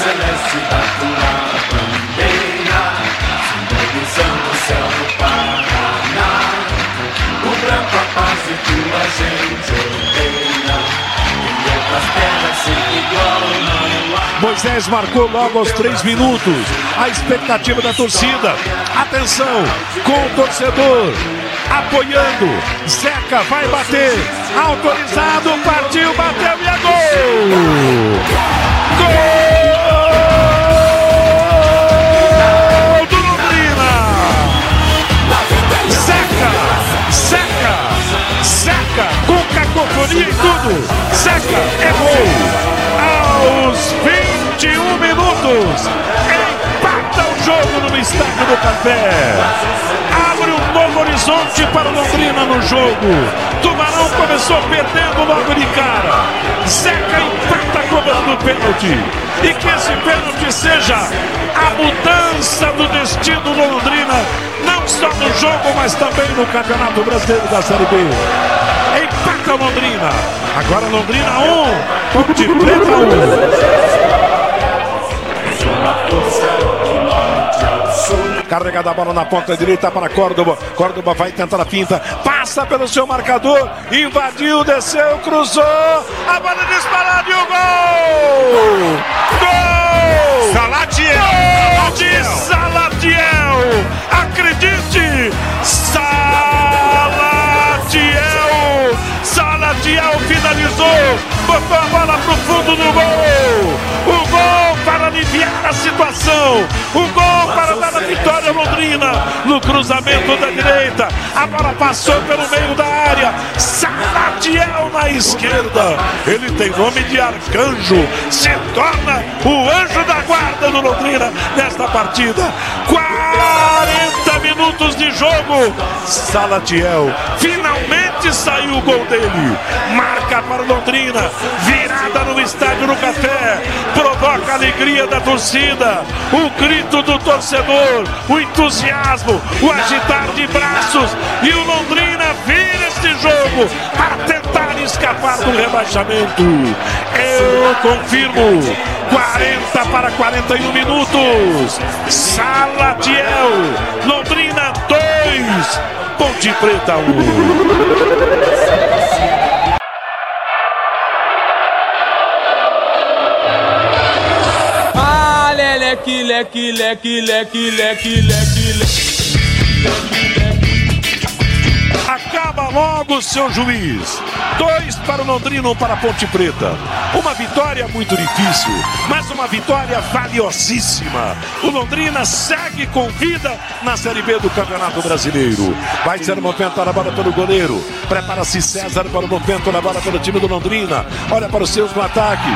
celeste da tua bandeira, simbolizando o céu do Paraná. O branco a paz e tua gente odeia, e outras terras sem igual. Moisés marcou logo aos três minutos. A expectativa da torcida. Atenção, com o torcedor apoiando. Zeca vai bater. Autorizado, partiu, bateu e é gol! Gol jogo no estádio do Café! Abre um novo horizonte para o Londrina no jogo! Tubarão começou perdendo logo de cara! Zeca empata cobrando o pênalti! E que esse pênalti seja a mudança do destino do Londrina, não só no jogo, mas também no Campeonato Brasileiro da Série B. Empata Londrina. Agora Londrina 1, Ponte Preta 1. Carregada a bola na ponta direita para Córdoba. Córdoba vai tentar a finta. Passa pelo seu marcador. Invadiu, desceu, cruzou. A bola disparada e o gol! Gol! Salatiel! Gol de Salatiel! Acredite! Salatiel! Salatiel finalizou! Botou a bola pro fundo do gol! O aliviar a situação! O gol para dar a vitória Londrina! No cruzamento da direita! A bola passou pelo meio da área! Salatiel na esquerda! Ele tem nome de arcanjo! Se torna o anjo da guarda do Londrina nesta partida! 40 minutos de jogo! Salatiel finalmente saiu o gol dele! Marca para o Londrina! Virada no estádio no Café! Provoca a alegria da torcida! O grito do torcedor! O entusiasmo! O agitar de braços! E o Londrina vira este jogo para tentar escapar do rebaixamento! Eu confirmo! 40 para 41 minutos! Salatiel! Londrina 2! Ponte Preta 1. Ah, leque, leque, leque, leque, leque, leque, leque. Logo, seu juiz. Dois para o Londrina, um para a Ponte Preta. Uma vitória muito difícil, mas uma vitória valiosíssima. O Londrina segue com vida na Série B do Campeonato Brasileiro. Vai ser movimentada a bola pelo goleiro. Prepara-se César para o movimento da bola pelo time do Londrina. Olha para os seus no ataque.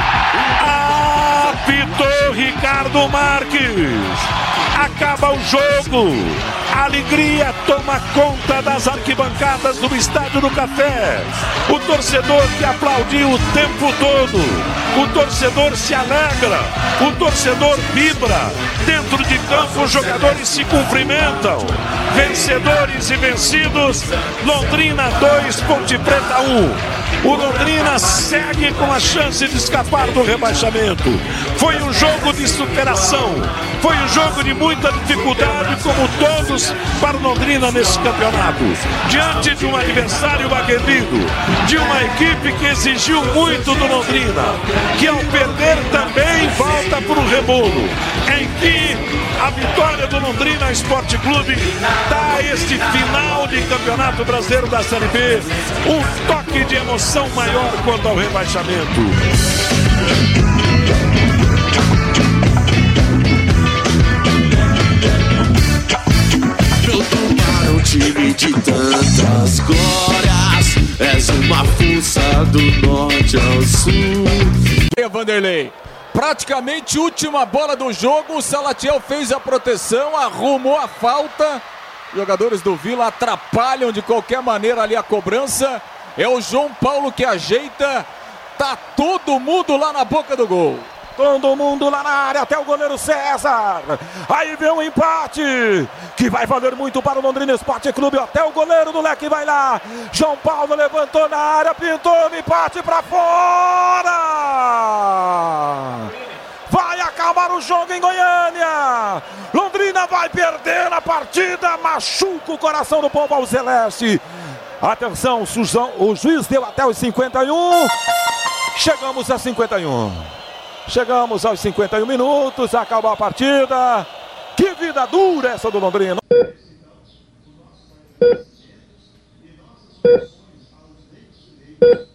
Apitou Ricardo Marques. Acaba o jogo. A alegria toma conta das arquibancadas do Estádio do Café. O torcedor que aplaudiu o tempo todo. O torcedor se alegra. O torcedor vibra. Dentro de campo, os jogadores se cumprimentam. Vencedores e vencidos. Londrina 2, Ponte Preta 1. O Londrina segue com a chance de escapar do rebaixamento. Foi um jogo de superação. Foi um jogo de muita dificuldade, como todos para Londrina nesse campeonato. Diante de um adversário aguerrido, de uma equipe que exigiu muito do Londrina, que ao perder também volta para o rebolo. Em que a vitória do Londrina Esporte Clube dá este final de campeonato brasileiro da Série B um toque de emoção maior quanto ao rebaixamento. De tantas glórias, és uma força do norte ao sul. Vanderlei. Praticamente última bola do jogo. O Salatiel fez a proteção, arrumou a falta. Jogadores do Vila atrapalham de qualquer maneira ali a cobrança. É o João Paulo que ajeita. Tá todo mundo lá na boca do gol. Todo mundo lá na área, até o goleiro César. Aí vem um empate que vai valer muito para o Londrina Esporte Clube. Até o goleiro do Leque vai lá. João Paulo levantou na área, pintou o empate para fora. Vai acabar o jogo em Goiânia. Londrina vai perder a partida, machuca o coração do povo ao celeste. Atenção, o juiz deu até os 51. Chegamos a 51. Chegamos aos 51 minutos, acabou a partida. Que vida dura essa do Londrina.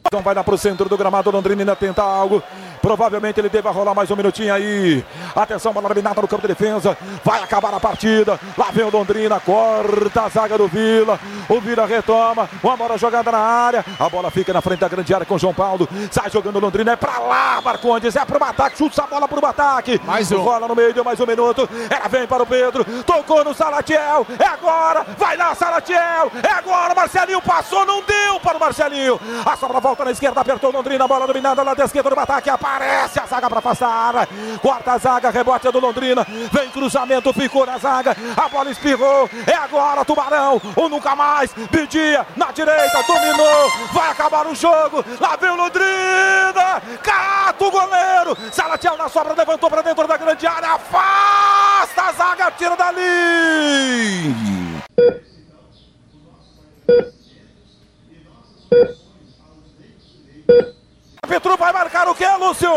Então vai lá para o centro do gramado, Londrina ainda tenta algo. Provavelmente ele deva rolar mais um minutinho aí. Atenção, bola eliminada no campo de defesa. Vai acabar a partida. Lá vem o Londrina, corta a zaga do Vila. O Vila retoma. Uma bola jogada na área. A bola fica na frente da grande área com o João Paulo. Sai jogando o Londrina. É pra lá, Marcondes. É pro ataque. Chuta a bola pro ataque. Mais um. Rola no meio, deu mais um minuto. Ela vem para o Pedro. Tocou no Salatiel. É agora. Vai lá, Salatiel. É agora. Marcelinho passou, não deu para o Marcelinho. A sobra volta na esquerda. Apertou o Londrina. Bola dominada lá da esquerda do ataque. Aparece a zaga para afastar. Quarta zaga. Rebote é do Londrina. Vem cruzamento. Ficou na zaga. A bola espirrou. É agora, Tubarão. Ou nunca mais. Bidia na direita. Dominou. Vai acabar o jogo. Lá vem o Londrina. Cata o goleiro. Salatiel na sobra. Levantou para dentro da grande área. Afasta a zaga. Tira dali. Petru vai marcar o que, Lúcio?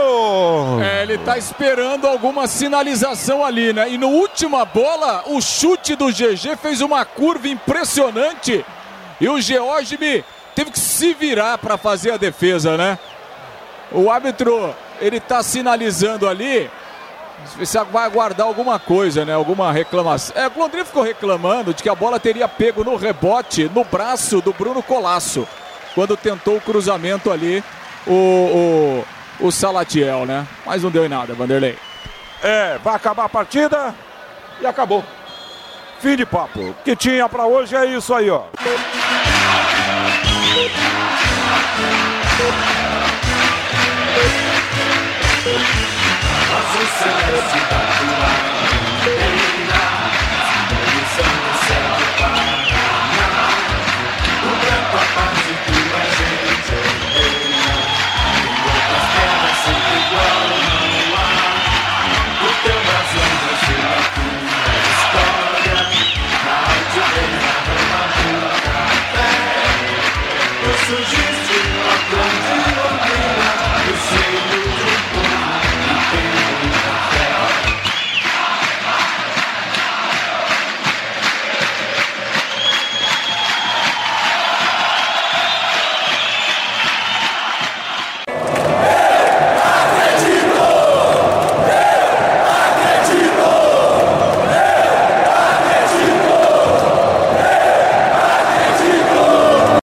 É, ele tá esperando alguma sinalização ali, né? E no última bola, o chute do GG fez uma curva impressionante. E o Georgime teve que se virar para fazer a defesa, né? O árbitro, ele tá sinalizando ali. Se vai aguardar alguma coisa, né? Alguma reclamação. É, o Londrina ficou reclamando de que a bola teria pego no rebote, no braço do Bruno Colasso, quando tentou o cruzamento ali o, o, o Salatiel, né? Mas não deu em nada, Vanderlei. É, vai acabar a partida e acabou. Fim de papo. O que tinha para hoje é isso aí, ó. Azul celeste